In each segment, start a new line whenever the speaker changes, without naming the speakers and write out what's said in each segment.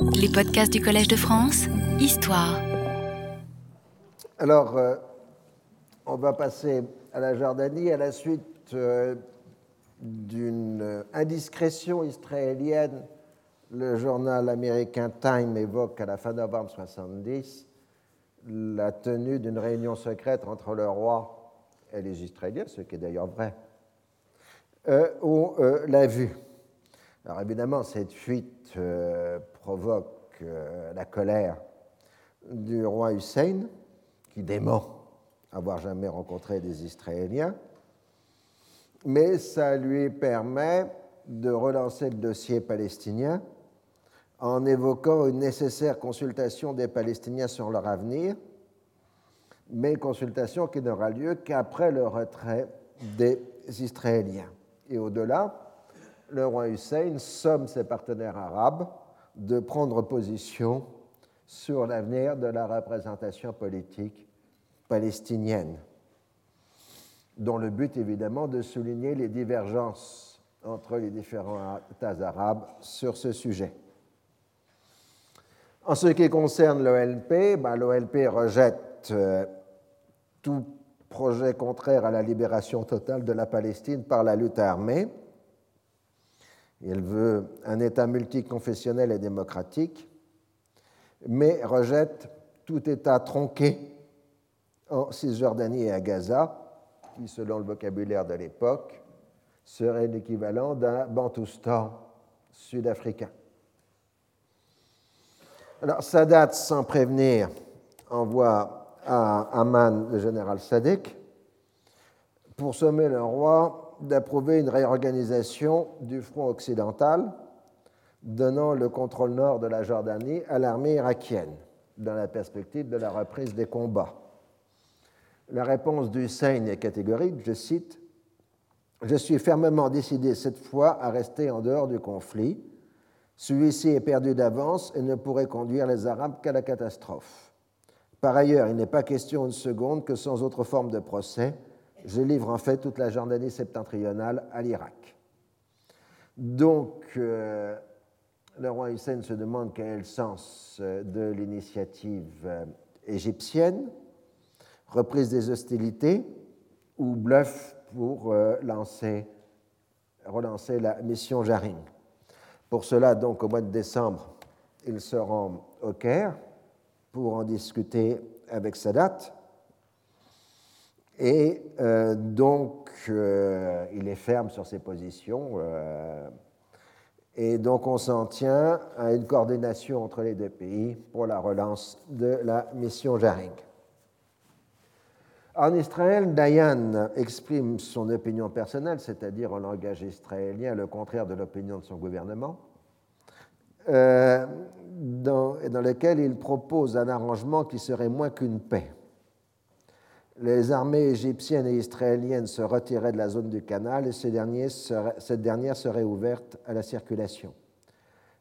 Les podcasts du Collège de France, Histoire.
Alors, euh, on va passer à la Jordanie à la suite euh, d'une indiscrétion israélienne. Le journal américain Time évoque à la fin novembre 70 la tenue d'une réunion secrète entre le roi et les Israéliens, ce qui est d'ailleurs vrai. Euh, on l'a vu. Alors évidemment, cette fuite euh, provoque euh, la colère du roi Hussein, qui dément avoir jamais rencontré des Israéliens, mais ça lui permet de relancer le dossier palestinien en évoquant une nécessaire consultation des Palestiniens sur leur avenir, mais consultation qui n'aura lieu qu'après le retrait des Israéliens. Et au-delà, le roi Hussein somme ses partenaires arabes de prendre position sur l'avenir de la représentation politique palestinienne, dont le but évidemment de souligner les divergences entre les différents États arabes sur ce sujet. En ce qui concerne l'OLP, ben, l'OLP rejette euh, tout projet contraire à la libération totale de la Palestine par la lutte armée elle veut un État multiconfessionnel et démocratique, mais rejette tout État tronqué en Cisjordanie et à Gaza, qui, selon le vocabulaire de l'époque, serait l'équivalent d'un Bantoustan sud-africain. Alors, Sadat, sans prévenir, envoie à Amman le général Sadek pour sommer le roi d'approuver une réorganisation du front occidental, donnant le contrôle nord de la Jordanie à l'armée irakienne, dans la perspective de la reprise des combats. La réponse d'Hussein est catégorique, je cite, Je suis fermement décidé cette fois à rester en dehors du conflit. Celui-ci est perdu d'avance et ne pourrait conduire les Arabes qu'à la catastrophe. Par ailleurs, il n'est pas question une seconde que sans autre forme de procès, je livre en fait toute la Jordanie septentrionale à l'Irak. Donc, euh, le roi Hussein se demande quel est le sens euh, de l'initiative euh, égyptienne, reprise des hostilités ou bluff pour lancer, relancer la mission Jaring. Pour cela, donc, au mois de décembre, il se rend au Caire pour en discuter avec Sadat et euh, donc, euh, il est ferme sur ses positions. Euh, et donc, on s'en tient à une coordination entre les deux pays pour la relance de la mission Jaring. En Israël, Dayan exprime son opinion personnelle, c'est-à-dire en langage israélien, le contraire de l'opinion de son gouvernement, dans, dans lequel il propose un arrangement qui serait moins qu'une paix les armées égyptiennes et israéliennes se retiraient de la zone du canal et cette dernière serait ouverte à la circulation.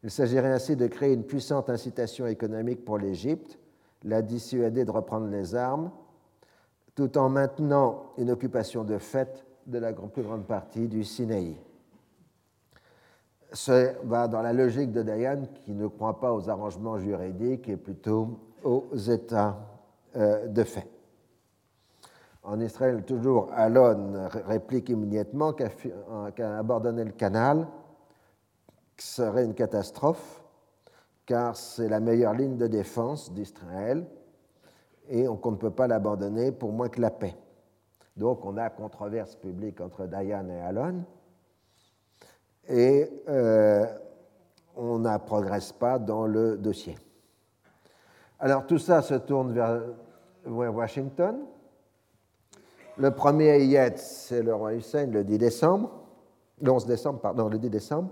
Il s'agirait ainsi de créer une puissante incitation économique pour l'Égypte, la dissuader de reprendre les armes, tout en maintenant une occupation de fait de la plus grande partie du Sinaï. Ce va dans la logique de Dayan qui ne croit pas aux arrangements juridiques et plutôt aux états euh, de fait. En Israël, toujours, Alon réplique immédiatement qu'à abandonner le canal serait une catastrophe, car c'est la meilleure ligne de défense d'Israël et qu'on ne peut pas l'abandonner pour moins que la paix. Donc on a controverse publique entre Dayan et Alon et euh, on ne progresse pas dans le dossier. Alors tout ça se tourne vers Washington le premier Ayet, c'est le roi Hussein le 10 décembre, le 11 décembre, pardon, le 10 décembre.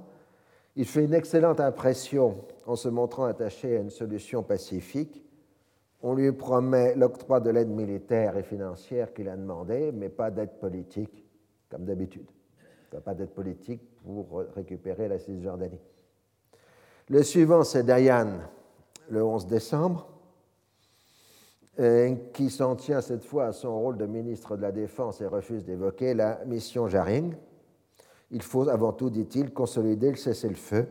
Il fait une excellente impression en se montrant attaché à une solution pacifique. On lui promet l'octroi de l'aide militaire et financière qu'il a demandé, mais pas d'aide politique, comme d'habitude. Pas d'aide politique pour récupérer la Cisjordanie. Le suivant, c'est Dayan, le 11 décembre qui s'en tient cette fois à son rôle de ministre de la Défense et refuse d'évoquer la mission Jaring. Il faut avant tout, dit-il, consolider le cessez-le-feu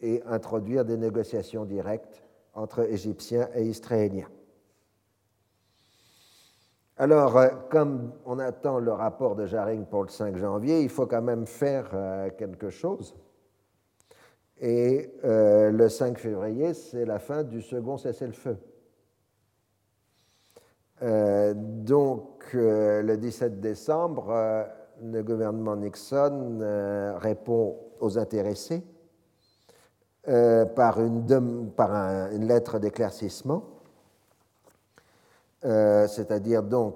et introduire des négociations directes entre Égyptiens et Israéliens. Alors, euh, comme on attend le rapport de Jaring pour le 5 janvier, il faut quand même faire euh, quelque chose. Et euh, le 5 février, c'est la fin du second cessez-le-feu. Donc, le 17 décembre, le gouvernement Nixon répond aux intéressés par, une, lettre d'éclaircissement. Euh, c'est-à-dire donc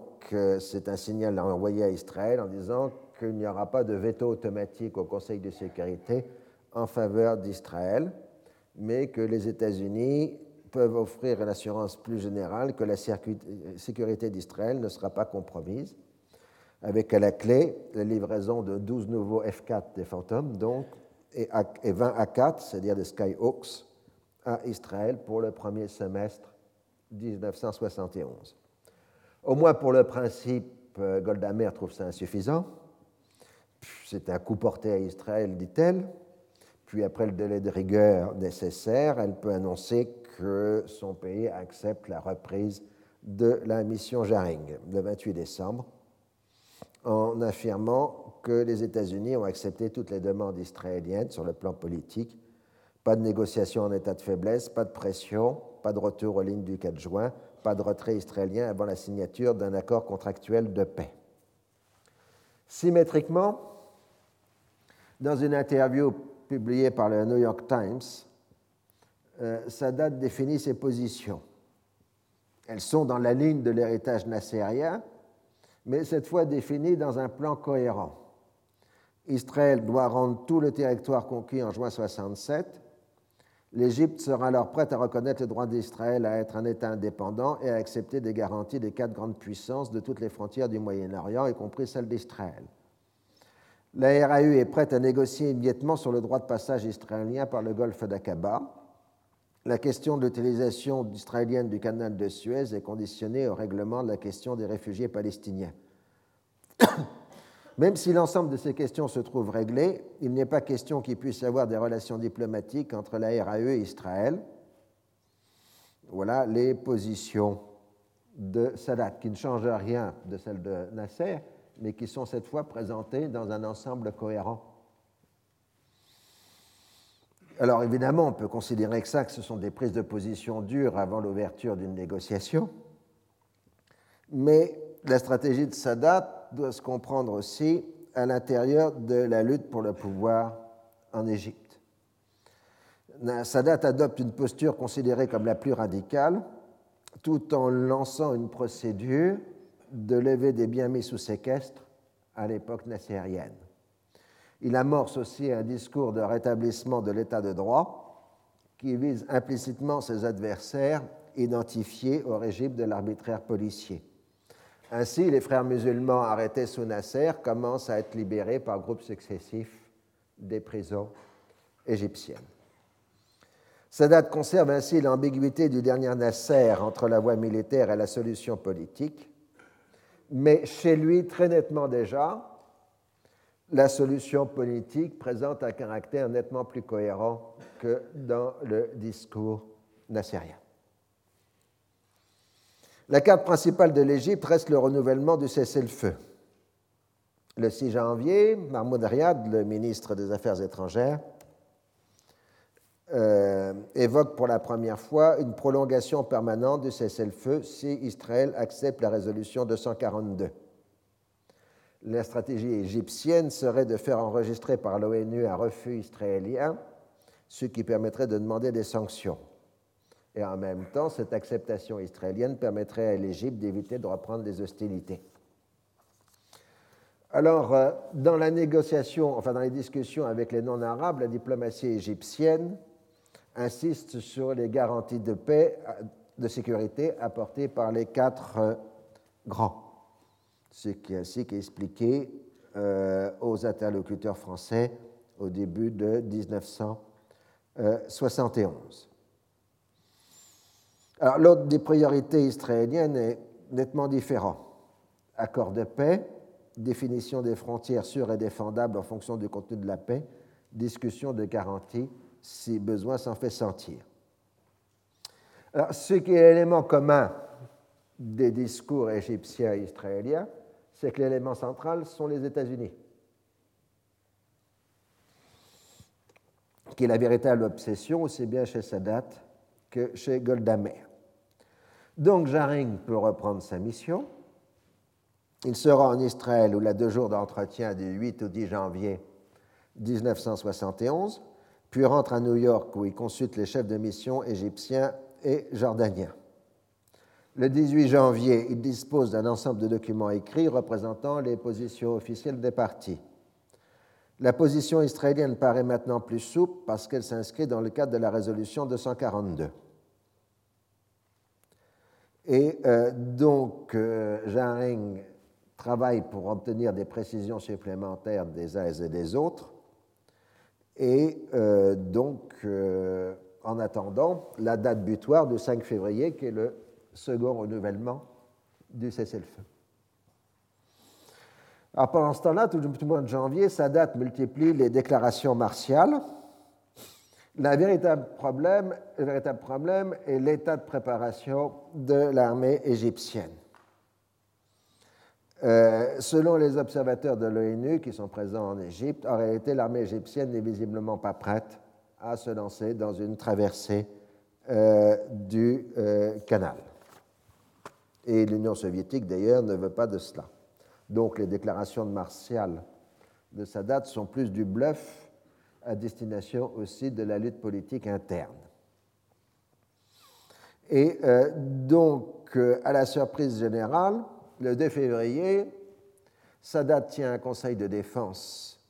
c'est un signal envoyé à Israël en disant qu'il n'y aura pas de veto automatique au Conseil de sécurité en faveur d'Israël, mais que les États-Unis peuvent offrir une assurance plus générale que la sécurité d'Israël ne sera pas compromise, avec à la clé la livraison de 12 nouveaux F-4 des Phantoms, donc, et 20 A-4, c'est-à-dire des Skyhawks, à Israël pour le premier semestre 1971. Au moins pour le principe, euh, Golda Meir trouve ça insuffisant. C'est un coup porté à Israël, dit-elle. Puis après le délai de rigueur nécessaire, elle peut annoncer que son pays accepte la reprise de la mission Jaring le 28 décembre, en affirmant que les États-Unis ont accepté toutes les demandes israéliennes sur le plan politique. Pas de négociation en état de faiblesse, pas de pression, pas de retour aux lignes du 4 juin, pas de retrait israélien avant la signature d'un accord contractuel de paix. Symétriquement, dans une interview publiée par le New York Times, Sadat définit ses positions. Elles sont dans la ligne de l'héritage nassérien, mais cette fois définies dans un plan cohérent. Israël doit rendre tout le territoire conquis en juin 67 L'Égypte sera alors prête à reconnaître le droit d'Israël à être un État indépendant et à accepter des garanties des quatre grandes puissances de toutes les frontières du Moyen-Orient, y compris celle d'Israël. La RAU est prête à négocier immédiatement sur le droit de passage israélien par le golfe d'Aqaba. La question de l'utilisation israélienne du canal de Suez est conditionnée au règlement de la question des réfugiés palestiniens. Même si l'ensemble de ces questions se trouve réglé, il n'est pas question qu'il puisse y avoir des relations diplomatiques entre la RAE et Israël. Voilà les positions de Sadat, qui ne changent rien de celles de Nasser, mais qui sont cette fois présentées dans un ensemble cohérent. Alors évidemment, on peut considérer que ça, que ce sont des prises de position dures avant l'ouverture d'une négociation, mais la stratégie de Sadat doit se comprendre aussi à l'intérieur de la lutte pour le pouvoir en Égypte. Sadat adopte une posture considérée comme la plus radicale, tout en lançant une procédure de lever des biens mis sous séquestre à l'époque nassérienne. Il amorce aussi un discours de rétablissement de l'état de droit qui vise implicitement ses adversaires identifiés au régime de l'arbitraire policier. Ainsi, les frères musulmans arrêtés sous Nasser commencent à être libérés par groupes successifs des prisons égyptiennes. Sadat conserve ainsi l'ambiguïté du dernier Nasser entre la voie militaire et la solution politique, mais chez lui, très nettement déjà, la solution politique présente un caractère nettement plus cohérent que dans le discours nassérien. La carte principale de l'Égypte reste le renouvellement du cessez-le-feu. Le 6 janvier, Mahmoud Riyad, le ministre des Affaires étrangères, euh, évoque pour la première fois une prolongation permanente du cessez-le-feu si Israël accepte la résolution 242. La stratégie égyptienne serait de faire enregistrer par l'ONU un refus israélien, ce qui permettrait de demander des sanctions. Et en même temps, cette acceptation israélienne permettrait à l'Égypte d'éviter de reprendre les hostilités. Alors, euh, dans la négociation, enfin dans les discussions avec les non-arabes, la diplomatie égyptienne insiste sur les garanties de paix, euh, de sécurité apportées par les quatre euh, grands, ce qui est ainsi expliqué aux interlocuteurs français au début de 1971. Alors, l'autre des priorités israéliennes est nettement différent. Accord de paix, définition des frontières sûres et défendables en fonction du contenu de la paix, discussion de garanties si besoin s'en fait sentir. Alors, ce qui est l'élément commun des discours égyptiens et israéliens, c'est que l'élément central sont les États-Unis, qui est la véritable obsession aussi bien chez Sadat que chez Golda Meir. Donc Jaring peut reprendre sa mission. Il sera en Israël où il a deux jours d'entretien du 8 au 10 janvier 1971, puis rentre à New York où il consulte les chefs de mission égyptiens et jordaniens. Le 18 janvier, il dispose d'un ensemble de documents écrits représentant les positions officielles des partis. La position israélienne paraît maintenant plus souple parce qu'elle s'inscrit dans le cadre de la résolution 242. Et euh, donc, euh, Jaring travaille pour obtenir des précisions supplémentaires des uns et des autres. Et euh, donc, en attendant, la date butoir du 5 février, qui est le second renouvellement du cessez-le-feu. Alors pendant ce temps-là, tout le mois de janvier, Sadat multiplie les déclarations martiales. Le véritable problème, est l'état de préparation de l'armée égyptienne. Euh, selon les observateurs de l'ONU qui sont présents en Égypte, en réalité, l'armée égyptienne n'est visiblement pas prête à se lancer dans une traversée euh, du euh, canal. Et l'Union soviétique, d'ailleurs, ne veut pas de cela. Donc les déclarations de martial de Sadat sont plus du bluff à destination aussi de la lutte politique interne. Et euh, donc, euh, à la surprise générale, le 2 février, Sadat tient un conseil de défense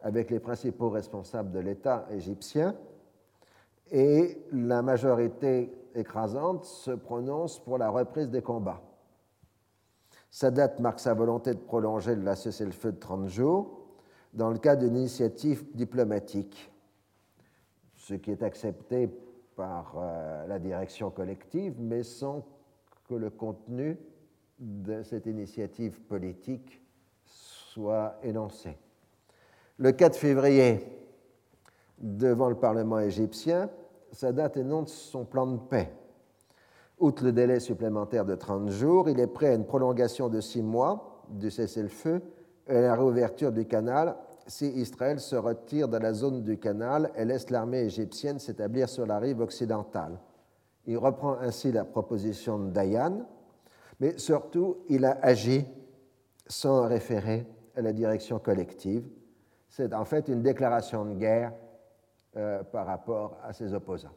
avec les principaux responsables de l'État égyptien et la majorité écrasante se prononce pour la reprise des combats. Sadat marque sa volonté de prolonger le cessez-le-feu de 30 jours dans le cadre d'une initiative diplomatique, ce qui est accepté par euh, la direction collective, mais sans que le contenu de cette initiative politique soit énoncé. Le 4 février, devant le Parlement égyptien, Sadat énonce son plan de paix Outre le délai supplémentaire de 30 jours, il est prêt à une prolongation de six mois du cessez-le-feu et à la réouverture du canal si Israël se retire de la zone du canal et laisse l'armée égyptienne s'établir sur la rive occidentale. Il reprend ainsi la proposition de Dayan, mais surtout il a agi sans référer à la direction collective. C'est en fait une déclaration de guerre euh, par rapport à ses opposants.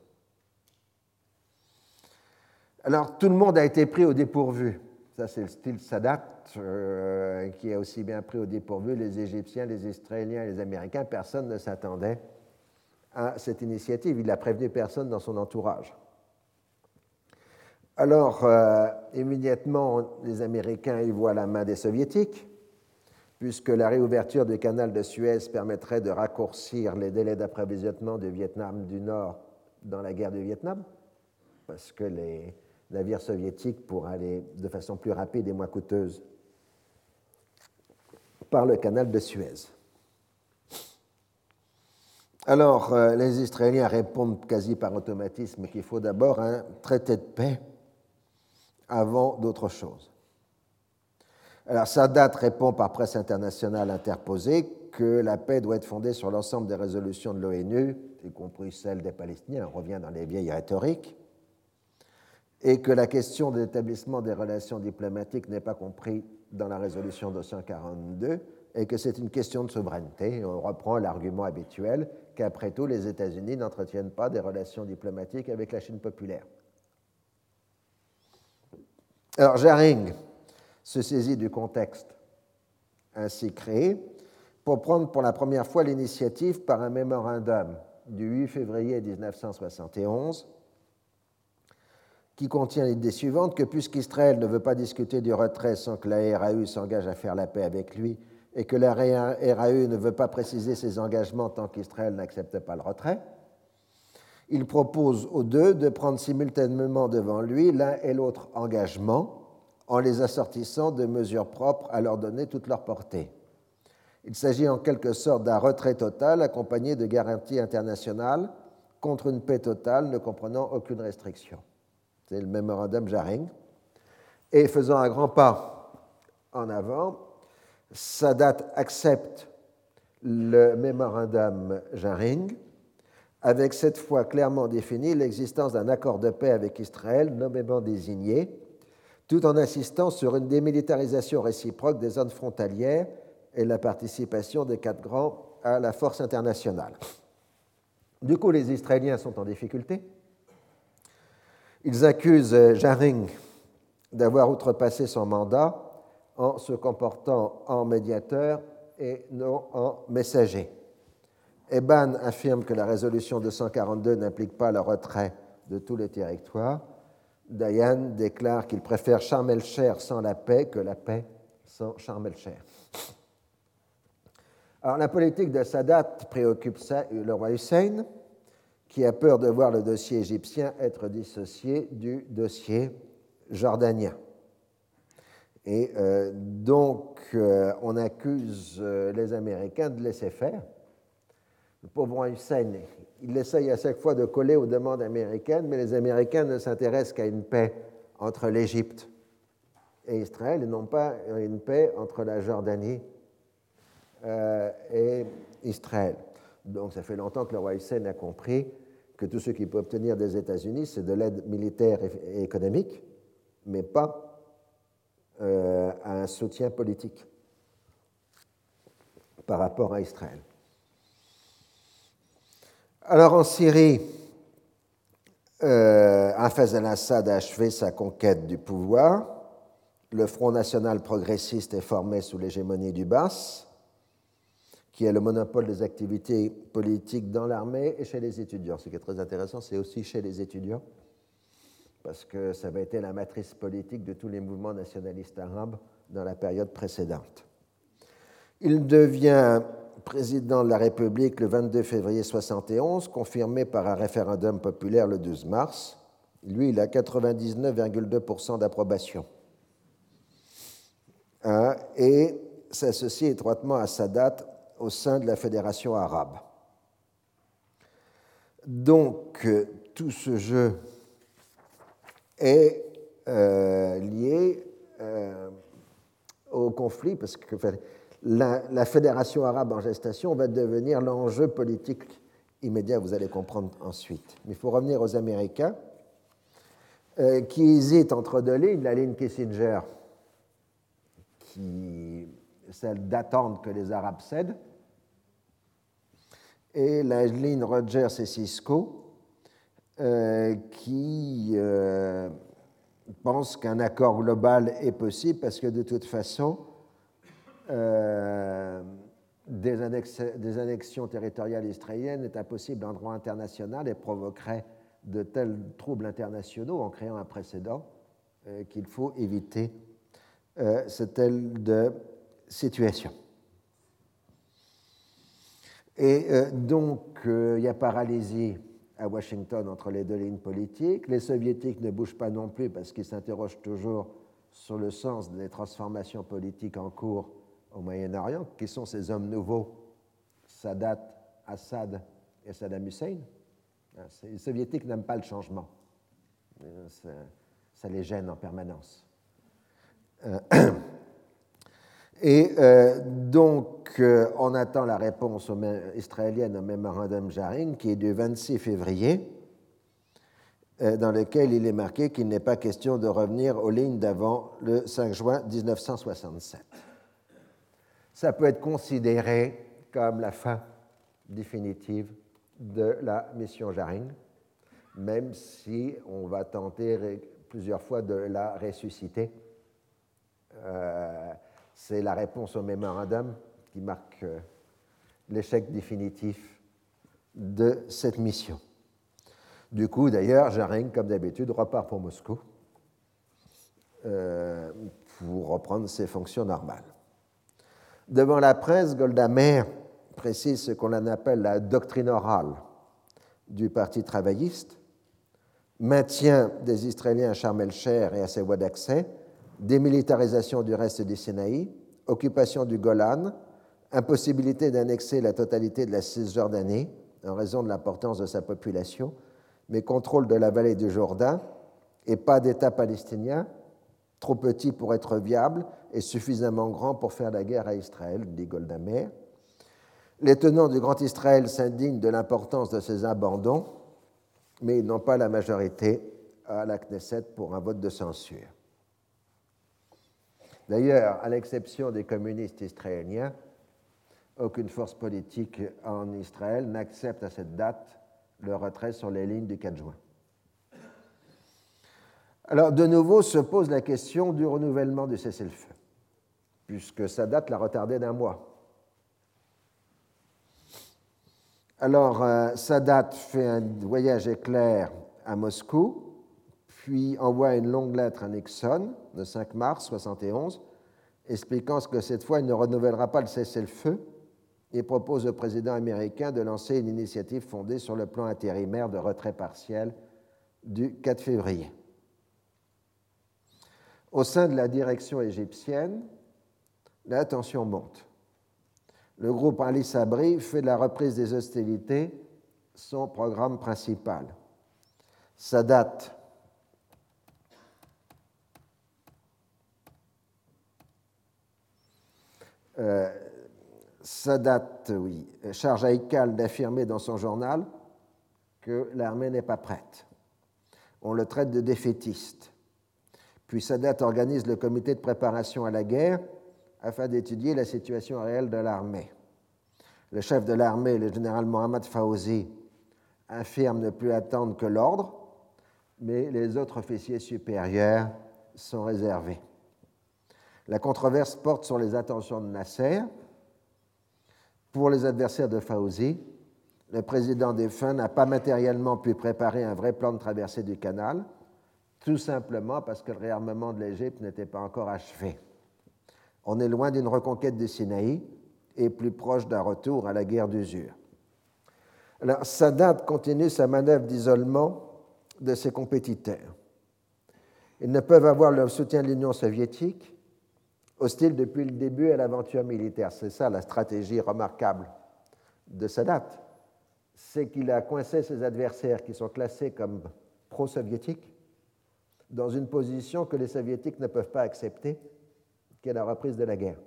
Alors tout le monde a été pris au dépourvu. Ça, c'est le style Sadat, euh, qui a aussi bien pris au dépourvu les Égyptiens, les Israéliens les Américains. Personne ne s'attendait à cette initiative. Il n'a prévenu personne dans son entourage. Alors, euh, immédiatement, les Américains y voient la main des Soviétiques, puisque la réouverture du canal de Suez permettrait de raccourcir les délais d'approvisionnement du Vietnam du Nord dans la guerre du Vietnam, parce que les, navires soviétiques pour aller de façon plus rapide et moins coûteuse par le canal de Suez. Alors, euh, les Israéliens répondent quasi par automatisme qu'il faut d'abord un traité de paix avant d'autre chose. Alors, Sadat répond par presse internationale interposée que la paix doit être fondée sur l'ensemble des résolutions de l'ONU, y compris celle des Palestiniens, on revient dans les vieilles rhétoriques, et que la question de l'établissement des relations diplomatiques n'est pas comprise dans la résolution 242 et que c'est une question de souveraineté. On reprend l'argument habituel qu'après tout, les États-Unis n'entretiennent pas des relations diplomatiques avec la Chine populaire. Alors Jaring se saisit du contexte ainsi créé pour prendre pour la première fois l'initiative par un mémorandum du 8 février 1971 qui contient l'idée suivante que puisqu'Israël ne veut pas discuter du retrait sans que la RAU s'engage à faire la paix avec lui, et que la RAU ne veut pas préciser ses engagements tant qu'Israël n'accepte pas le retrait, il propose aux deux de prendre simultanément devant lui l'un et l'autre engagement en les assortissant de mesures propres à leur donner toute leur portée. Il s'agit en quelque sorte d'un retrait total accompagné de garanties internationales contre une paix totale ne comprenant aucune restriction. C'est le mémorandum Jaring. Et faisant un grand pas en avant, Sadat accepte le mémorandum Jaring, avec cette fois clairement défini l'existence d'un accord de paix avec Israël nommément désigné, tout en insistant sur une démilitarisation réciproque des zones frontalières et la participation des quatre grands à la force internationale. Du coup, les Israéliens sont en difficulté. Ils accusent Jaring d'avoir outrepassé son mandat en se comportant en médiateur et non en messager. Eban affirme que la résolution 242 n'implique pas le retrait de tous les territoires. Dayan déclare qu'il préfère Sharm el-Cher sans la paix que la paix sans Sharm el-Cher. Alors, la politique de Sadat préoccupe le roi Hussein, qui a peur de voir le dossier égyptien être dissocié du dossier jordanien. Et euh, donc, euh, on accuse euh, les Américains de laisser faire. Le pauvre Hussein, il essaye à chaque fois de coller aux demandes américaines, mais les Américains ne s'intéressent qu'à une paix entre l'Égypte et Israël, et non pas une paix entre la Jordanie et Israël. Donc, ça fait longtemps que le roi Hussein a compris que tout ce qu'il peut obtenir des États-Unis, c'est de l'aide militaire et économique, mais pas euh, un soutien politique par rapport à Israël. Alors en Syrie, euh, Hafez al-Assad a achevé sa conquête du pouvoir. Le Front national progressiste est formé sous l'hégémonie du BAS, qui a le monopole des activités politiques dans l'armée et chez les étudiants. Ce qui est très intéressant, c'est aussi chez les étudiants parce que ça avait été la matrice politique de tous les mouvements nationalistes arabes dans la période précédente. Il devient président de la République le 22 février 1971, confirmé par un référendum populaire le 12 mars. Lui, il a 99,2% d'approbation. Hein, et s'associe étroitement à Sadat au sein de la Fédération arabe. Donc, tout ce jeu est euh, lié euh, au conflit, parce que la, fédération arabe en gestation va devenir l'enjeu politique immédiat, vous allez comprendre ensuite. Mais il faut revenir aux Américains, euh, qui hésitent entre deux lignes, la ligne Kissinger, qui celle d'attendre que les Arabes cèdent, et la ligne Rogers et Cisco, euh, qui euh, pense qu'un accord global est possible parce que de toute façon, euh, des, annexions territoriales israéliennes est impossible en droit international et provoquerait de tels troubles internationaux en créant un précédent qu'il faut éviter ce tel de situation. Et donc, il y a paralysie à Washington entre les deux lignes politiques. Les soviétiques ne bougent pas non plus parce qu'ils s'interrogent toujours sur le sens des transformations politiques en cours au Moyen-Orient. Qui sont ces hommes nouveaux? Sadat, Assad et Saddam Hussein hein, Les soviétiques n'aiment pas le changement. Euh, ça, les gêne en permanence. Euh, et euh, donc, on attend la réponse israélienne au mémorandum Jaring, qui est du 26 février, dans lequel il est marqué qu'il n'est pas question de revenir aux lignes d'avant le 5 juin 1967. Ça peut être considéré comme la fin définitive de la mission Jaring, même si on va tenter plusieurs fois de la ressusciter. C'est la réponse au mémorandum qui marque euh, l'échec définitif de cette mission. Du coup, d'ailleurs, Jaring, comme d'habitude, repart pour Moscou euh, pour reprendre ses fonctions normales. Devant la presse, Golda Meir précise ce qu'on appelle la doctrine orale du Parti travailliste, maintien des Israéliens à Sharm el-Cher et à ses voies d'accès, démilitarisation du reste du Sinaï, occupation du Golan, impossibilité d'annexer la totalité de la Cisjordanie, en raison de l'importance de sa population, mais contrôle de la vallée du Jourdain et pas d'État palestinien, trop petit pour être viable et suffisamment grand pour faire la guerre à Israël, dit Goldamer. Les tenants du Grand Israël s'indignent de l'importance de ces abandons, mais ils n'ont pas la majorité à la Knesset pour un vote de censure. D'ailleurs, à l'exception des communistes israéliens, aucune force politique en Israël n'accepte à cette date le retrait sur les lignes du 4 juin. Alors, de nouveau se pose la question du renouvellement du cessez-le-feu, puisque sa date l'a retardé d'un mois. Alors, euh, Sadat fait un voyage éclair à Moscou, puis envoie une longue lettre à Nixon le 5 mars 1971, expliquant que cette fois il ne renouvellera pas le cessez-le-feu et propose au président américain de lancer une initiative fondée sur le plan intérimaire de retrait partiel du 4 février. Au sein de la direction égyptienne, la tension monte. Le groupe Ali Sabri fait de la reprise des hostilités son programme principal. Sadat euh, Sadat, oui, charge à Ikal d'affirmer dans son journal que l'armée n'est pas prête. On le traite de défaitiste. Puis Sadat organise le comité de préparation à la guerre afin d'étudier la situation réelle de l'armée. Le chef de l'armée, le général Mohammad Fawzi, affirme ne plus attendre que l'ordre, mais les autres officiers supérieurs sont réservés. La controverse porte sur les intentions de Nasser. Pour les adversaires de Fawzi, le président défunt n'a pas matériellement pu préparer un vrai plan de traversée du canal, tout simplement parce que le réarmement de l'Égypte n'était pas encore achevé. On est loin d'une reconquête du Sinaï et plus proche d'un retour à la guerre d'usure. Alors, Sadat continue sa manœuvre d'isolement de ses compétiteurs. Ils ne peuvent avoir le soutien de l'Union soviétique, hostile depuis le début à l'aventure militaire. C'est ça la stratégie remarquable de Sadat. C'est qu'il a coincé ses adversaires qui sont classés comme pro-soviétiques dans une position que les soviétiques ne peuvent pas accepter qui est la reprise de la guerre.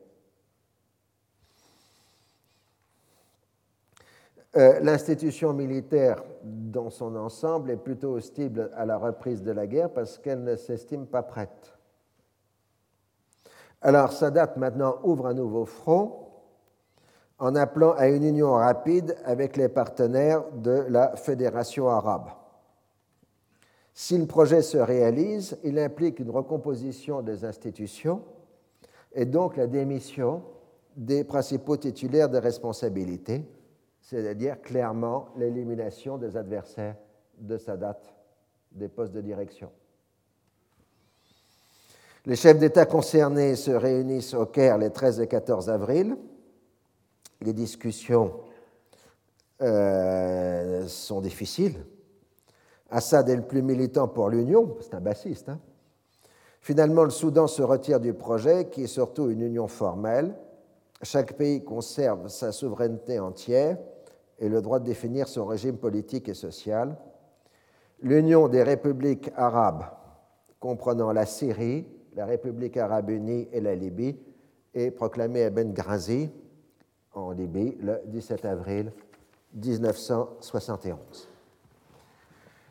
Euh, l'institution militaire dans son ensemble est plutôt hostile à la reprise de la guerre parce qu'elle ne s'estime pas prête. Alors Sadat maintenant ouvre un nouveau front en appelant à une union rapide avec les partenaires de la Fédération arabe. Si le projet se réalise, il implique une recomposition des institutions et donc la démission des principaux titulaires de responsabilité, c'est-à-dire clairement l'élimination des adversaires de Sadat des postes de direction. Les chefs d'État concernés se réunissent au Caire les 13 et 14 avril. Les discussions euh, sont difficiles. Assad est le plus militant pour l'Union, c'est un bassiste, hein. Finalement, le Soudan se retire du projet, qui est surtout une union formelle. Chaque pays conserve sa souveraineté entière et le droit de définir son régime politique et social. L'Union des républiques arabes, comprenant la Syrie, la République arabe unie et la Libye, est proclamée à Benghazi, en Libye, le 17 avril 1971.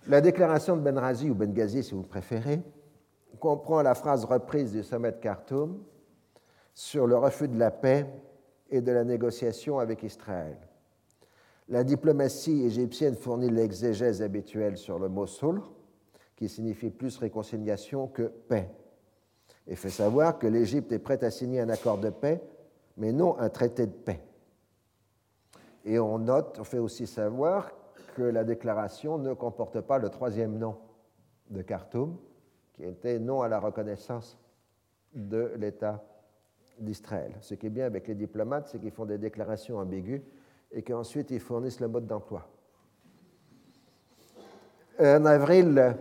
La déclaration de Benghazi, ou Benghazi si vous préférez, comprend la phrase reprise du sommet de Khartoum sur le refus de la paix et de la négociation avec Israël. La diplomatie égyptienne fournit l'exégèse habituelle sur le mot sulh, qui signifie plus réconciliation que paix, et fait savoir que l'Égypte est prête à signer un accord de paix, mais non un traité de paix. Et on note, on fait aussi savoir que la déclaration ne comporte pas le troisième nom de Khartoum, qui était non à la reconnaissance de l'État d'Israël. Ce qui est bien avec les diplomates, c'est qu'ils font des déclarations ambiguës et qu'ensuite ils fournissent le mode d'emploi. En avril,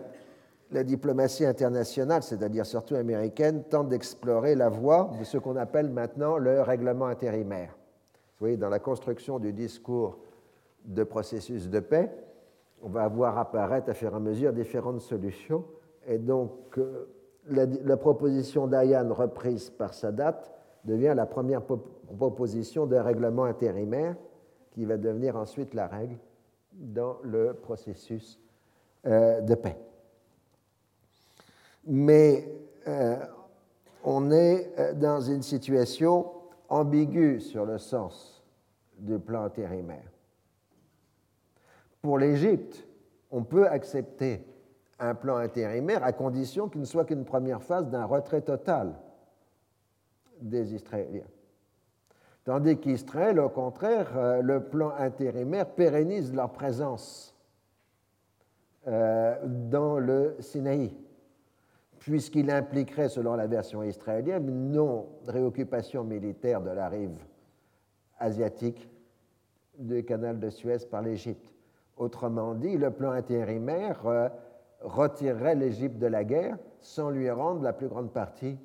la diplomatie internationale, c'est-à-dire surtout américaine, tente d'explorer la voie de ce qu'on appelle maintenant le règlement intérimaire. Vous voyez, dans la construction du discours de processus de paix, on va voir apparaître à fur et mesure différentes solutions. Et donc, euh, la, proposition d'Ayan reprise par Sadat devient la première proposition d'un règlement intérimaire qui va devenir ensuite la règle dans le processus euh, de paix. Mais euh, on est dans une situation ambiguë sur le sens du plan intérimaire. Pour l'Égypte, on peut accepter un plan intérimaire à condition qu'il ne soit qu'une première phase d'un retrait total des Israéliens. Tandis qu'Israël, au contraire, euh, le plan intérimaire pérennise leur présence euh, dans le Sinaï, puisqu'il impliquerait, selon la version israélienne, une non-réoccupation militaire de la rive asiatique du canal de Suez par l'Égypte. Autrement dit, le plan intérimaire euh, retirerait l'Égypte de la guerre sans lui rendre la plus grande partie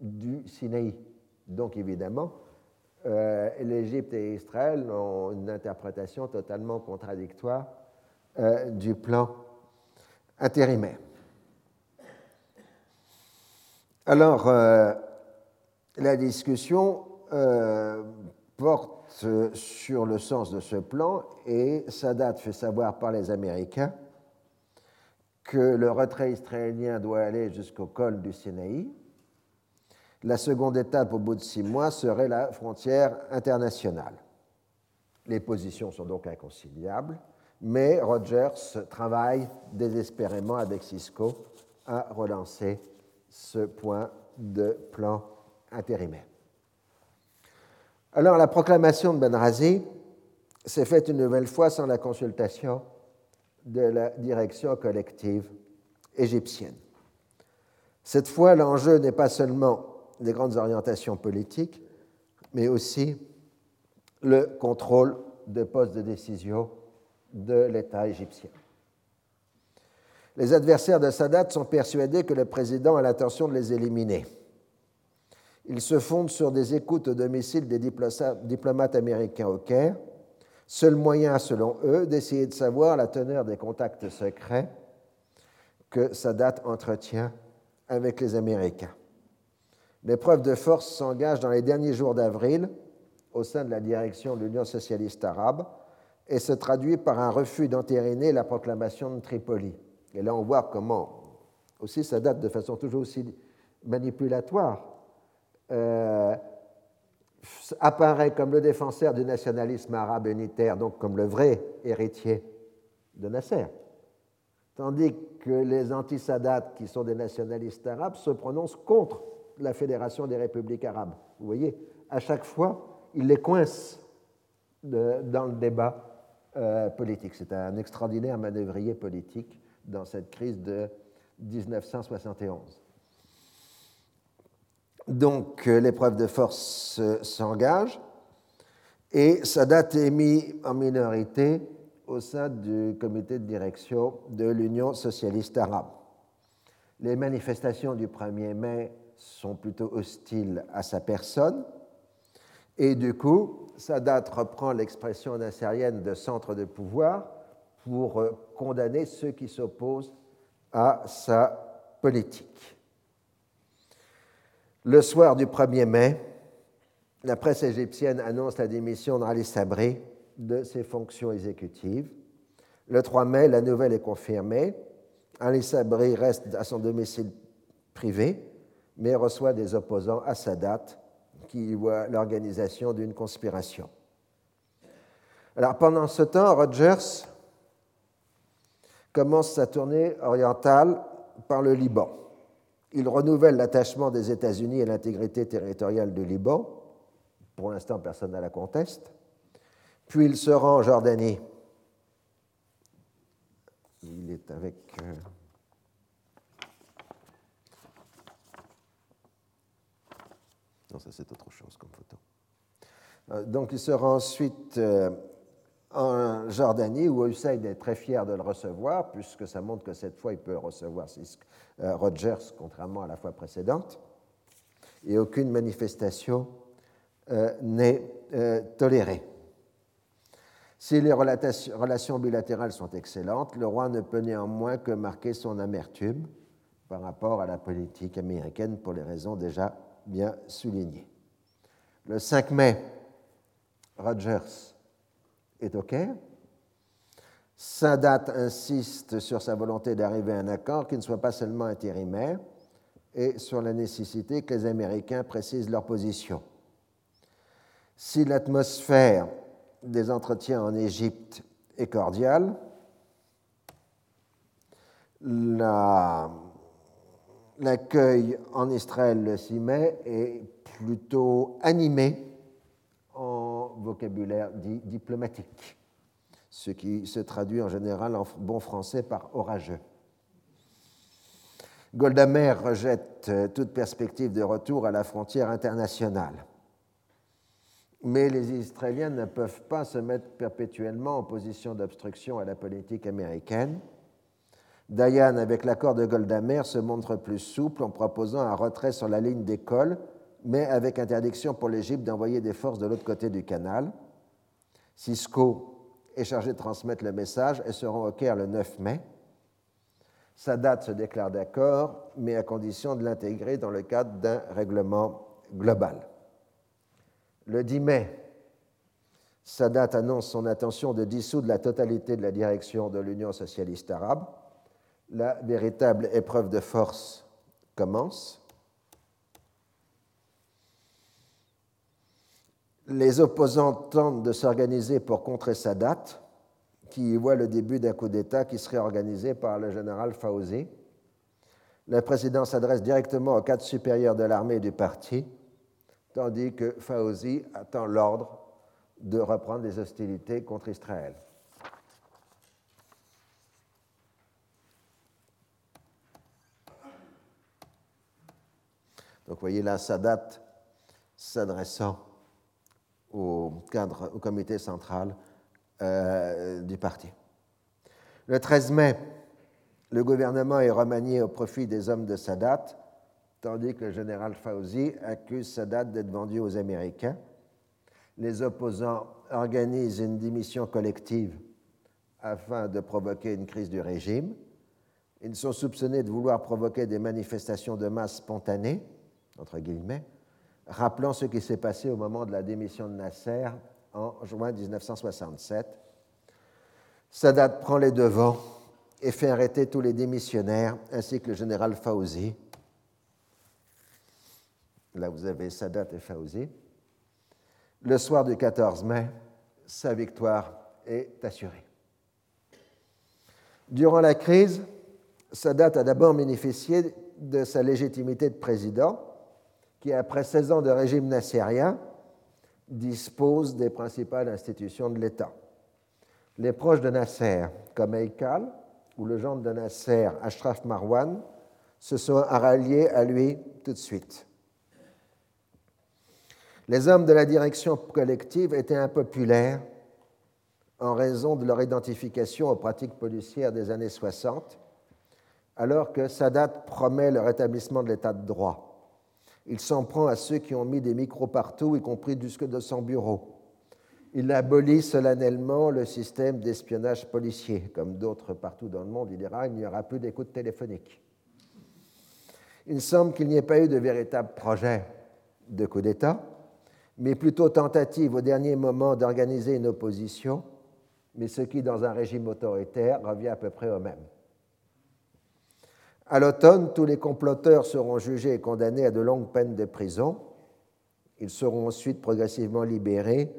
du Sinaï. Donc évidemment, euh, l'Égypte et Israël ont une interprétation totalement contradictoire euh, du plan intérimaire. Alors, la discussion porte sur le sens de ce plan et Sadat fait savoir par les Américains que le retrait israélien doit aller jusqu'au col du Sinaï. La seconde étape, au bout de six mois, serait la frontière internationale. Les positions sont donc inconciliables, mais Rogers travaille désespérément avec Cisco à relancer ce point de plan intérimaire. Alors la proclamation de Benrazi s'est faite une nouvelle fois sans la consultation de la direction collective égyptienne. Cette fois, l'enjeu n'est pas seulement les grandes orientations politiques, mais aussi le contrôle des postes de décision de l'État égyptien. Les adversaires de Sadat sont persuadés que le président a l'intention de les éliminer. Ils se fondent sur des écoutes au domicile des diplomates américains au Caire, seul moyen, selon eux, d'essayer de savoir la teneur des contacts secrets que Sadat entretient avec les Américains. L'épreuve de force s'engage dans les derniers jours d'avril au sein de la direction de l'Union socialiste arabe et se traduit par un refus d'entériner la proclamation de Tripoli. Et là, on voit comment aussi Sadat, de façon toujours aussi manipulatoire, euh, apparaît comme le défenseur du nationalisme arabe unitaire, donc comme le vrai héritier de Nasser. Tandis que les anti-Sadat, qui sont des nationalistes arabes, se prononcent contre la Fédération des républiques arabes. Vous voyez, à chaque fois, il les coince dans le débat euh, politique. C'est un extraordinaire manœuvrier politique dans cette crise de 1971. Donc euh, l'épreuve de force s'engage et Sadat est mis en minorité au sein du comité de direction de l'Union socialiste arabe. Les manifestations du 1er mai sont plutôt hostiles à sa personne et du coup, Sadat reprend l'expression nassérienne de centre de pouvoir pour euh, condamner ceux qui s'opposent à sa politique. Le soir du 1er mai, la presse égyptienne annonce la démission d'Ali Sabri de ses fonctions exécutives. Le 3 mai, la nouvelle est confirmée. Ali Sabri reste à son domicile privé, mais reçoit des opposants à sa date qui voient l'organisation d'une conspiration. Alors pendant ce temps, Rogers commence sa tournée orientale par le Liban. Il renouvelle l'attachement des États-Unis à l'intégrité territoriale du Liban. Pour l'instant, personne ne la conteste. Puis il se rend en Jordanie. Il est avec. Euh, non, ça c'est autre chose comme photo. Euh, donc il se rend ensuite euh, en Jordanie, où Hussein est très fier de le recevoir, puisque ça montre que cette fois il peut recevoir Rogers, contrairement à la fois précédente, et aucune manifestation euh, n'est euh, tolérée. Si les relations bilatérales sont excellentes, le roi ne peut néanmoins que marquer son amertume par rapport à la politique américaine pour les raisons déjà bien soulignées. Le 5 mai, Rogers est au Caire. Sadat insiste sur sa volonté d'arriver à un accord qui ne soit pas seulement intérimaire et sur la nécessité que les Américains précisent leur position. Si l'atmosphère des entretiens en Égypte est cordiale, l'accueil en Israël le 6 mai est plutôt animé en vocabulaire diplomatique, ce qui se traduit en général en bon français par orageux. Goldamer rejette toute perspective de retour à la frontière internationale. Mais les Israéliens ne peuvent pas se mettre perpétuellement en position d'obstruction à la politique américaine. Dayan, avec l'accord de Goldamer, se montre plus souple en proposant un retrait sur la ligne d'école, mais avec interdiction pour l'Égypte d'envoyer des forces de l'autre côté du canal. Cisco est chargé de transmettre le message et se rend au Caire le 9 mai. Sadat se déclare d'accord, mais à condition de l'intégrer dans le cadre d'un règlement global. Le 10 mai, Sadat annonce son intention de dissoudre la totalité de la direction de l'Union socialiste arabe. La véritable épreuve de force commence. Les opposants tentent de s'organiser pour contrer Sadat, qui y voit le début d'un coup d'État qui serait organisé par le général Fauzi. Le président s'adresse directement au cadre supérieur de l'armée et du parti tandis que Fauzi attend l'ordre de reprendre les hostilités contre Israël. Donc vous voyez là Sadat s'adressant au cadre, au comité central euh, du parti. Le 13 mai, le gouvernement est remanié au profit des hommes de Sadat tandis que le général Fauzi accuse Sadat d'être vendu aux Américains. Les opposants organisent une démission collective afin de provoquer une crise du régime. Ils sont soupçonnés de vouloir provoquer des manifestations de masse spontanées, entre guillemets, rappelant ce qui s'est passé au moment de la démission de Nasser en juin 1967. Sadat prend les devants et fait arrêter tous les démissionnaires, ainsi que le général Fauzi, Là, vous avez Sadat et Fauzi. Le soir du 14 mai, sa victoire est assurée. Durant la crise, Sadat a d'abord bénéficié de sa légitimité de président, qui, après 16 ans de régime nassérien, dispose des principales institutions de l'État. Les proches de Nasser, comme Eikal ou le gendre de Nasser, Ashraf Marwan, se sont ralliés à lui tout de suite. Les hommes de la direction collective étaient impopulaires en raison de leur identification aux pratiques policières des années 60, alors que Sadat promet le rétablissement de l'état de droit. Il s'en prend à ceux qui ont mis des micros partout, y compris jusque de son bureau. Il abolit solennellement le système d'espionnage policier. Comme d'autres partout dans le monde, il dira il n'y aura plus d'écoute téléphonique. Il semble qu'il n'y ait pas eu de véritable projet de coup d'État mais plutôt tentative au dernier moment d'organiser une opposition, mais ce qui, dans un régime autoritaire, revient à peu près au même. À l'automne, tous les comploteurs seront jugés et condamnés à de longues peines de prison. Ils seront ensuite progressivement libérés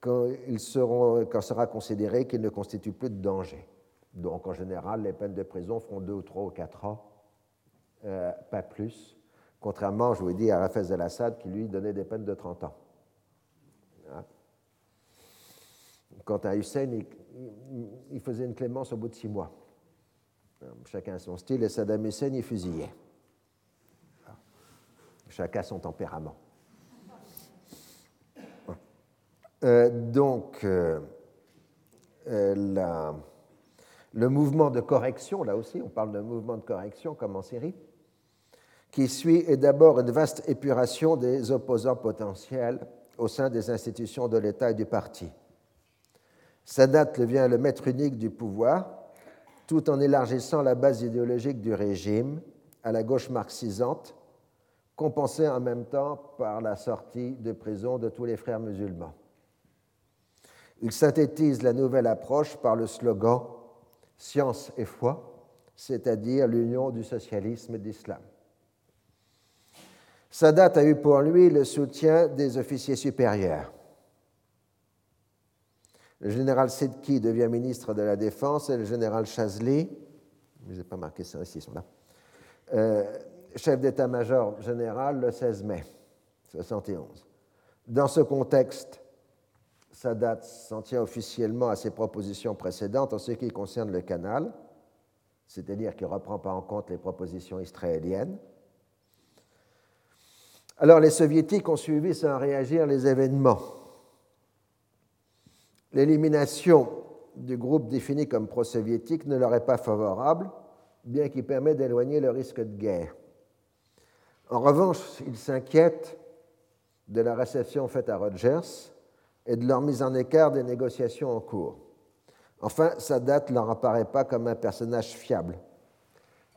quand, ils sera considéré qu'ils ne constituent plus de danger. Donc, en général, les peines de prison feront deux ou trois ou quatre ans, euh, pas plus, contrairement, je vous ai dit, à Rafez el-Assad qui lui donnait des peines de 30 ans. Quant à Hussein, il, faisait une clémence au bout de six mois. Chacun a son style, et Saddam Hussein, il fusillait. Chacun son tempérament. Euh, donc, euh, euh, le mouvement de correction, là aussi, on parle de mouvement de correction comme en Syrie, qui suit est d'abord une vaste épuration des opposants potentiels au sein des institutions de l'État et du parti. Sadat devient le maître unique du pouvoir, tout en élargissant la base idéologique du régime à la gauche marxisante, compensée en même temps par la sortie de prison de tous les frères musulmans. Il synthétise la nouvelle approche par le slogan Science et foi, c'est-à-dire l'union du socialisme et de l'islam. Sadat a eu pour lui le soutien des officiers supérieurs. Le général Sedki devient ministre de la Défense et le général Chazli, je n'ai pas marqué ça ici, ils sont là, euh, chef d'état-major général le 16 mai 1971. Dans ce contexte, Sadat s'en tient officiellement à ses propositions précédentes en ce qui concerne le canal, c'est-à-dire qu'il ne reprend pas en compte les propositions israéliennes, alors les soviétiques ont suivi sans réagir les événements. L'élimination du groupe défini comme pro-soviétique ne leur est pas favorable, bien qu'il permet d'éloigner le risque de guerre. En revanche, ils s'inquiètent de la réception faite à Rogers et de leur mise en écart des négociations en cours. Enfin, Sadat ne leur apparaît pas comme un personnage fiable.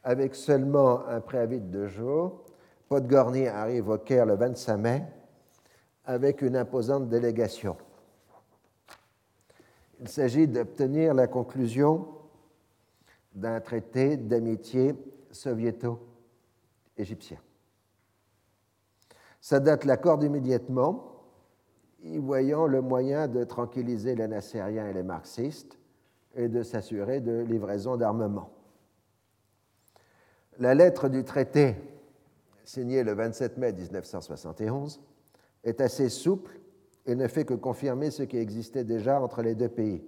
Avec seulement un préavis de deux jours, Podgorny arrive au Caire le 25 mai avec une imposante délégation. Il s'agit d'obtenir la conclusion d'un traité d'amitié soviéto-égyptien. Sadat l'accorde immédiatement, y voyant le moyen de tranquilliser les nassériens et les marxistes et de s'assurer de livraison d'armement. La lettre du traité signé le 27 mai 1971, est assez souple et ne fait que confirmer ce qui existait déjà entre les deux pays.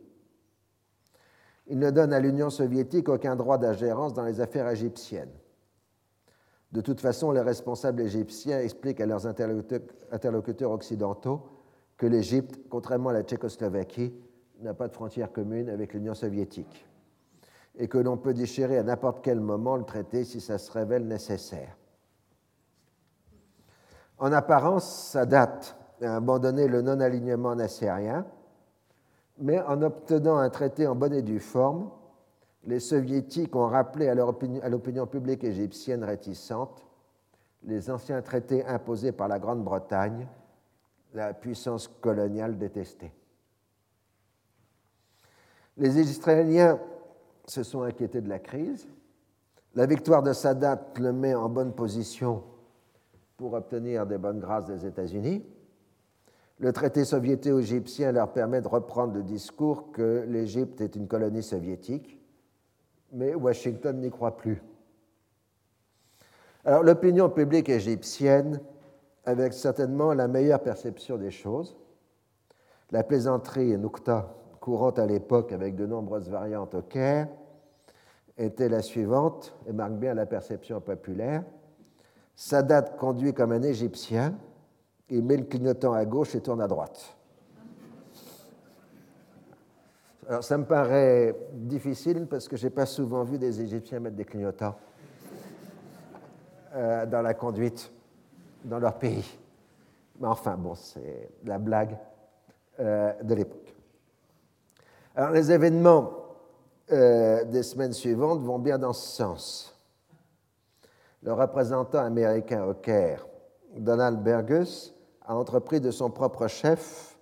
Il ne donne à l'Union soviétique aucun droit d'ingérence dans les affaires égyptiennes. De toute façon, les responsables égyptiens expliquent à leurs interlocuteurs occidentaux que l'Égypte, contrairement à la Tchécoslovaquie, n'a pas de frontière commune avec l'Union soviétique et que l'on peut déchirer à n'importe quel moment le traité si ça se révèle nécessaire. En apparence, Sadat a abandonné le non-alignement nassérien, mais en obtenant un traité en bonne et due forme, les soviétiques ont rappelé à l'opinion publique égyptienne réticente les anciens traités imposés par la Grande-Bretagne, la puissance coloniale détestée. Les Israéliens se sont inquiétés de la crise. La victoire de Sadat le met en bonne position pour obtenir des bonnes grâces des États-Unis. Le traité soviéto-égyptien leur permet de reprendre le discours que l'Égypte est une colonie soviétique, mais Washington n'y croit plus. Alors l'opinion publique égyptienne, avec certainement la meilleure perception des choses, la plaisanterie Nukta courante à l'époque avec de nombreuses variantes au Caire, était la suivante, et marque bien la perception populaire. Sadat conduit comme un Égyptien, il met le clignotant à gauche et tourne à droite. Alors ça me paraît difficile parce que je n'ai pas souvent vu des Égyptiens mettre des clignotants euh, dans la conduite dans leur pays. Mais enfin, bon, c'est la blague euh, de l'époque. Alors les événements euh, des semaines suivantes vont bien dans ce sens le représentant américain au Caire, Donald Bergus, a entrepris de son propre chef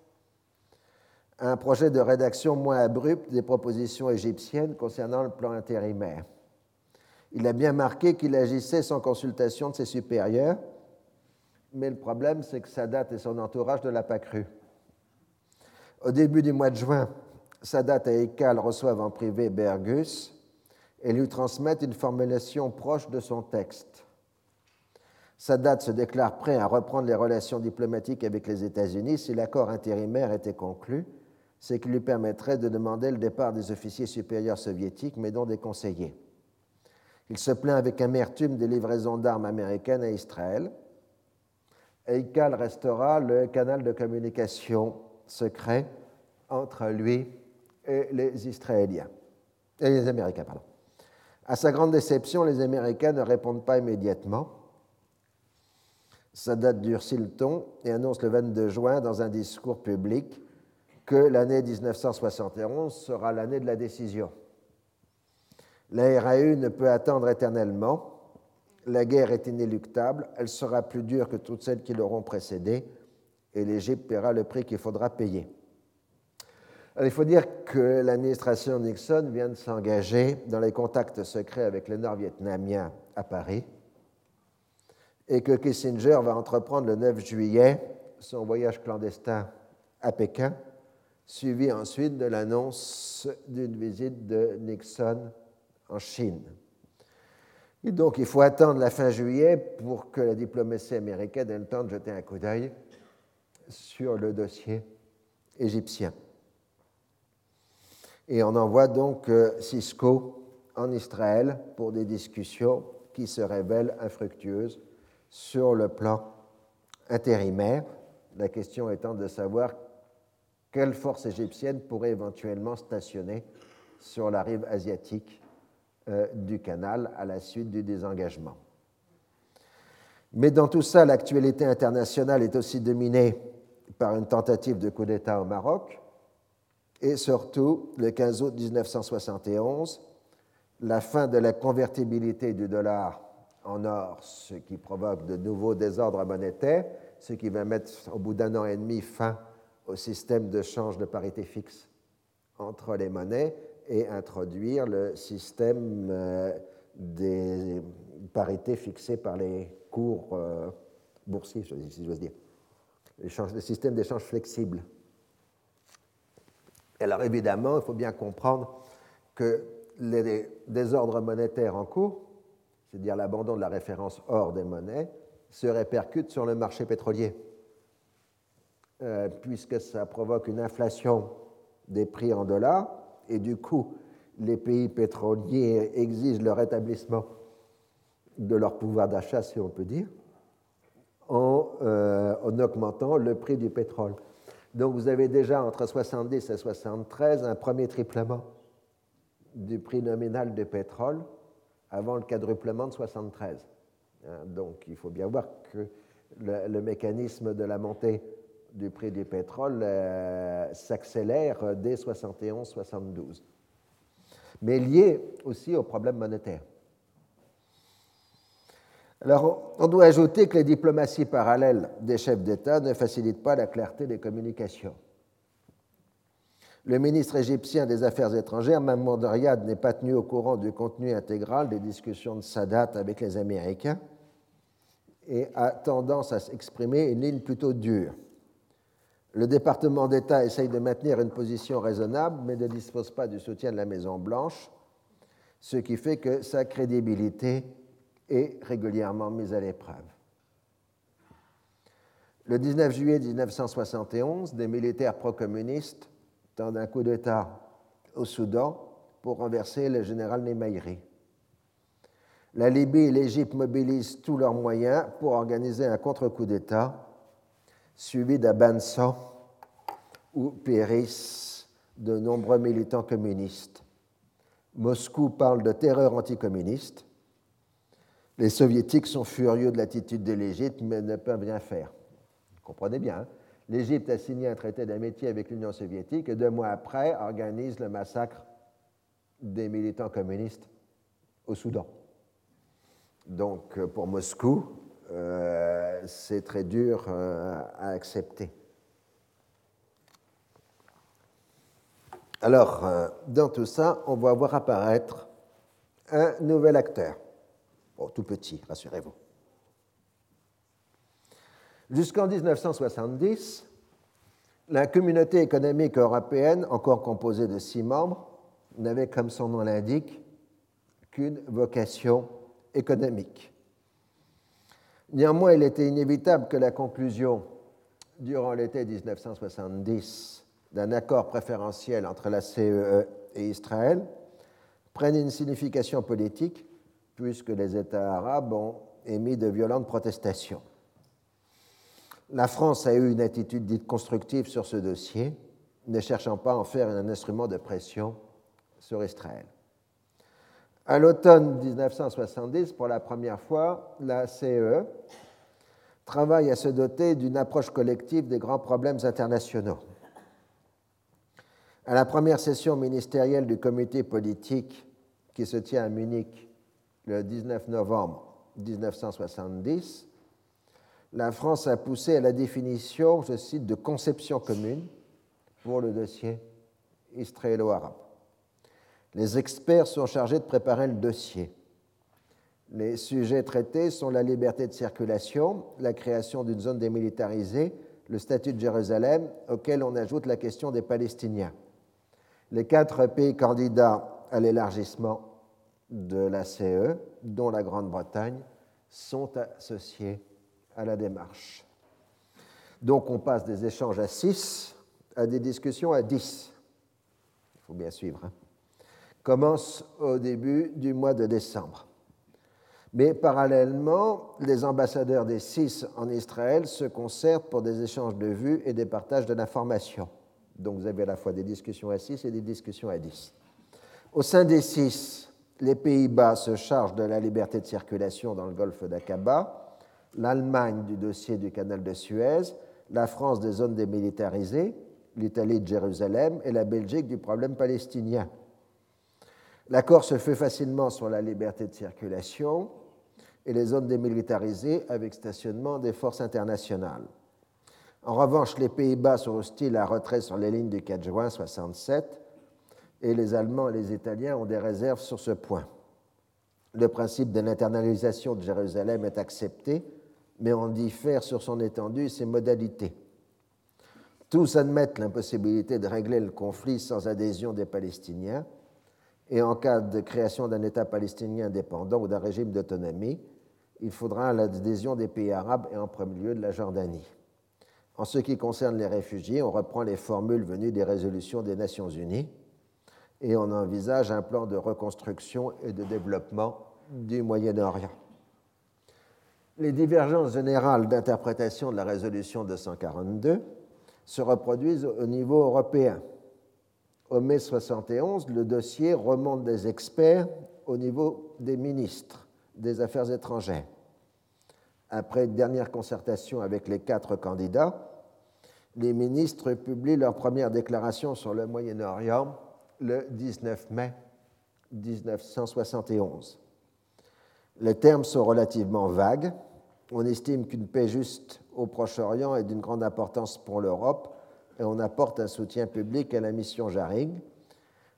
un projet de rédaction moins abrupt des propositions égyptiennes concernant le plan intérimaire. Il a bien marqué qu'il agissait sans consultation de ses supérieurs, mais le problème, c'est que Sadat et son entourage ne l'a pas cru. Au début du mois de juin, Sadat et Ekal reçoivent en privé Bergus et lui transmettent une formulation proche de son texte. Sadat se déclare prêt à reprendre les relations diplomatiques avec les États-Unis si l'accord intérimaire était conclu, ce qui lui permettrait de demander le départ des officiers supérieurs soviétiques, mais dont des conseillers. Il se plaint avec amertume des livraisons d'armes américaines à Israël. Eikal restera le canal de communication secret entre lui et les Israéliens, et les Américains. À sa grande déception, les Américains ne répondent pas immédiatement. Sadat durcit le ton et annonce le 22 juin dans un discours public que l'année 1971 sera l'année de la décision. La RAU ne peut attendre éternellement. La guerre est inéluctable, elle sera plus dure que toutes celles qui l'auront précédée, et l'Égypte paiera le prix qu'il faudra payer. il faut dire que l'administration Nixon vient de s'engager dans les contacts secrets avec les Nord-Vietnamiens à Paris et que Kissinger va entreprendre le 9 juillet son voyage clandestin à Pékin, suivi ensuite de l'annonce d'une visite de Nixon en Chine. Et donc il faut attendre la fin juillet pour que la diplomatie américaine ait le temps de jeter un coup d'œil sur le dossier égyptien. Et on envoie donc euh, Cisco en Israël pour des discussions qui se révèlent infructueuses sur le plan intérimaire, la question étant de savoir quelle force égyptienne pourrait éventuellement stationner sur la rive asiatique euh, du canal à la suite du désengagement. Mais dans tout ça, l'actualité internationale est aussi dominée par une tentative de coup d'État au Maroc et surtout, le 15 août 1971, la fin de la convertibilité du dollar en or, ce qui provoque de nouveaux désordres monétaires, ce qui va mettre au bout d'un an et demi fin au système de change de parité fixe entre les monnaies et introduire le système euh, des parités fixées par les cours euh, boursiers, si j'ose dire, le système d'échange flexible. Alors évidemment, il faut bien comprendre que les désordres monétaires en cours, c'est-à-dire l'abandon de la référence hors des monnaies, se répercutent sur le marché pétrolier, euh, puisque ça provoque une inflation des prix en dollars et du coup, les pays pétroliers exigent le rétablissement de leur pouvoir d'achat, si on peut dire, en, euh, en, augmentant le prix du pétrole. Donc vous avez déjà entre 70 et 73 un premier triplement du prix nominal du pétrole avant le quadruplement de 73. Hein, donc il faut bien voir que le, mécanisme de la montée du prix du pétrole euh, s'accélère dès 71-72, mais lié aussi au problème monétaire. Alors, on doit ajouter que les diplomaties parallèles des chefs d'État ne facilitent pas la clarté des communications. Le ministre égyptien des Affaires étrangères, Mahmoud Riyad, n'est pas tenu au courant du contenu intégral des discussions de Sadat avec les Américains et a tendance à s'exprimer une ligne plutôt dure. Le département d'État essaye de maintenir une position raisonnable, mais ne dispose pas du soutien de la Maison-Blanche, ce qui fait que sa crédibilité est régulièrement mise à l'épreuve. Le 19 juillet 1971, des militaires pro-communistes tentent un coup d'État au Soudan pour renverser le général Nemairi. La Libye et l'Égypte mobilisent tous leurs moyens pour organiser un contre-coup d'État suivi d'un sang où périssent de nombreux militants communistes. Moscou parle de terreur anticommuniste. Les soviétiques sont furieux de l'attitude de l'Égypte, mais ne peuvent rien faire. Vous comprenez bien. Hein? L'Égypte a signé un traité d'amitié avec l'Union soviétique et deux mois après organise le massacre des militants communistes au Soudan. Donc pour Moscou, euh, c'est très dur euh, à accepter. Alors, euh, dans tout ça, on va voir apparaître un nouvel acteur. tout petit, rassurez-vous. Jusqu'en 1970, la communauté économique européenne, encore composée de six membres, n'avait, comme son nom l'indique, qu'une vocation économique. Néanmoins, il était inévitable que la conclusion, durant l'été 1970, d'un accord préférentiel entre la CEE e et Israël prenne une signification politique, puisque les États arabes ont émis de violentes protestations. La France a eu une attitude dite constructive sur ce dossier, ne cherchant pas à en faire un instrument de pression sur Israël. À l'automne 1970, pour la première fois, la CE e travaille à se doter d'une approche collective des grands problèmes internationaux. À la première session ministérielle du comité politique qui se tient à Munich le 19 novembre 1970, la France a poussé à la définition, je cite, de conception commune pour le dossier israélo-arabe. Les experts sont chargés de préparer le dossier. Les sujets traités sont la liberté de circulation, la création d'une zone démilitarisée, le statut de Jérusalem, auquel on ajoute la question des Palestiniens. Les quatre pays candidats à l'élargissement de la CE, dont la Grande-Bretagne, sont associés à la démarche. Donc on passe des échanges à 6 à des discussions à 10. Il faut bien suivre. Hein. Commence au début du mois de décembre. Mais parallèlement, les ambassadeurs des six en Israël se concertent pour des échanges de vues et des partages de l'information. Donc vous avez à la fois des discussions à 6 et des discussions à 10. Au sein des six, les Pays-Bas se chargent de la liberté de circulation dans le golfe d'Aqaba, l'Allemagne du dossier du canal de Suez, la France des zones démilitarisées, l'Italie de Jérusalem et la Belgique du problème palestinien. L'accord se fait facilement sur la liberté de circulation et les zones démilitarisées avec stationnement des forces internationales. En revanche, les Pays-Bas sont hostiles à retrait sur les lignes du 4 juin 67 et les Allemands et les Italiens ont des réserves sur ce point. Le principe de l'internalisation de Jérusalem est accepté, mais on diffère sur son étendue et ses modalités. Tous admettent l'impossibilité de régler le conflit sans adhésion des Palestiniens, et en cas de création d'un État palestinien indépendant ou d'un régime d'autonomie, il faudra l'adhésion des pays arabes et en premier lieu de la Jordanie. En ce qui concerne les réfugiés, on reprend les formules venues des résolutions des Nations Unies et on envisage un plan de reconstruction et de développement du Moyen-Orient. Les divergences générales d'interprétation de la résolution 242 se reproduisent au niveau européen. Au mai 71, le dossier remonte des experts au niveau des ministres des Affaires étrangères. Après une dernière concertation avec les quatre candidats, les ministres publient leur première déclaration sur le Moyen-Orient le 19 mai 1971. Les termes sont relativement vagues. On estime qu'une paix juste au Proche-Orient est d'une grande importance pour l'Europe et on apporte un soutien public à la mission Jaring.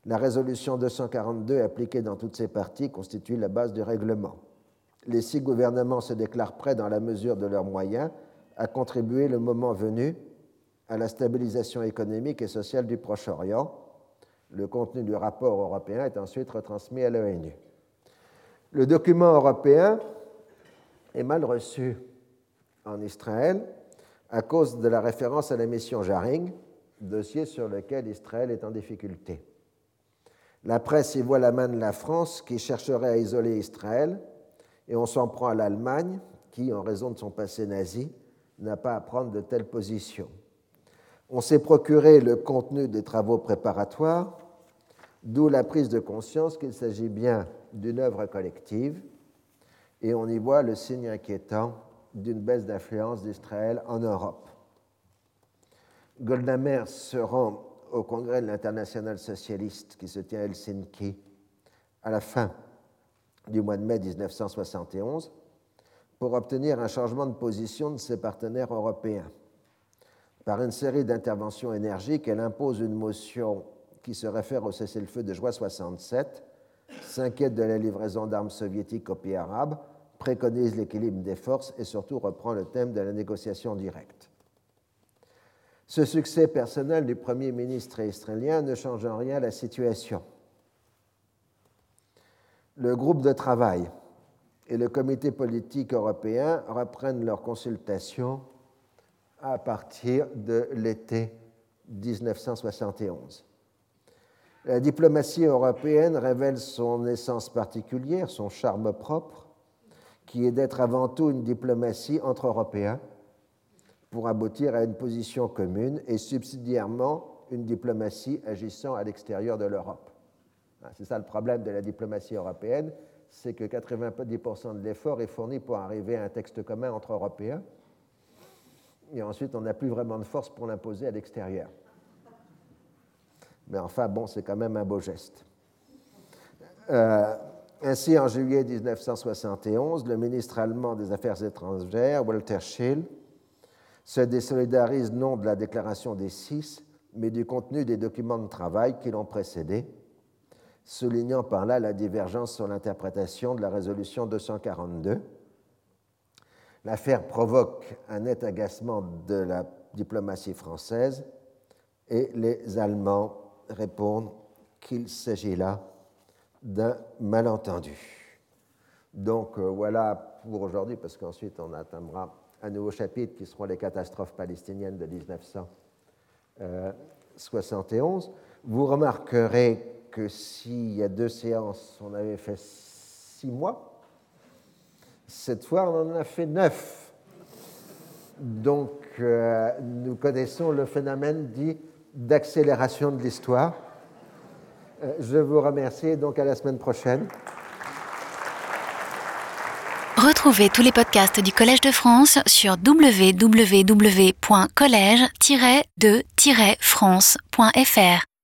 La résolution 242 appliquée dans toutes ses parties constitue la base du règlement. Les six gouvernements se déclarent prêts, dans la mesure de leurs moyens, à contribuer le moment venu à la stabilisation économique et sociale du Proche-Orient le contenu du rapport européen est ensuite retransmis à l'ONU. Le document européen est mal reçu en Israël à cause de la référence à la mission Jaring, dossier sur lequel Israël est en difficulté. La presse y voit la main de la France qui chercherait à isoler Israël, et on s'en prend à l'Allemagne qui, en raison de son passé nazi, n'a pas à prendre de telles positions. On s'est procuré le contenu des travaux préparatoires, d'où la prise de conscience qu'il s'agit bien d'une œuvre collective, et on y voit le signe inquiétant d'une baisse d'influence d'Israël en Europe. Goldamer se rend au congrès de l'international socialiste qui se tient à Helsinki à la fin du mois de mai 1971 pour obtenir un changement de position de ses partenaires européens. Par une série d'interventions énergiques, elle impose une motion qui se réfère au cessez-le-feu de juin 67, s'inquiète de la livraison d'armes soviétiques aux pays arabes, préconise l'équilibre des forces et surtout reprend le thème de la négociation directe. Ce succès personnel du Premier ministre israélien ne change en rien la situation. Le groupe de travail et le comité politique européen reprennent leurs consultations à partir de l'été 1971. La diplomatie européenne révèle son essence particulière, son charme propre, qui est d'être avant tout une diplomatie entre Européens pour aboutir à une position commune et subsidiairement une diplomatie agissant à l'extérieur de l'Europe. Hein, c'est ça le problème de la diplomatie européenne, c'est que 90% de l'effort est fourni pour arriver à un texte commun entre Européens, et ensuite on n'a plus vraiment de force pour l'imposer à l'extérieur. Mais enfin, bon, c'est quand même un beau geste. Euh, ainsi, en juillet 1971, le ministre allemand des Affaires étrangères, Walter Schill, se désolidarise non de la déclaration des six, mais du contenu des documents de travail qui l'ont précédé, soulignant par là la divergence sur l'interprétation de la résolution 242. L'affaire provoque un net agacement de la diplomatie française et les Allemands répondent qu'il s'agit là d'un malentendu. Donc euh, voilà pour aujourd'hui, parce qu'ensuite on atteindra un nouveau chapitre qui seront les catastrophes palestiniennes de 1971. Vous remarquerez que s'il y a deux séances, on avait fait six mois, cette fois on en a fait neuf. Donc euh, nous connaissons le phénomène dit d'accélération de l'histoire. Euh, je vous remercie donc à la semaine prochaine.
Retrouvez tous les podcasts du Collège de France sur www.collège-de-france.fr.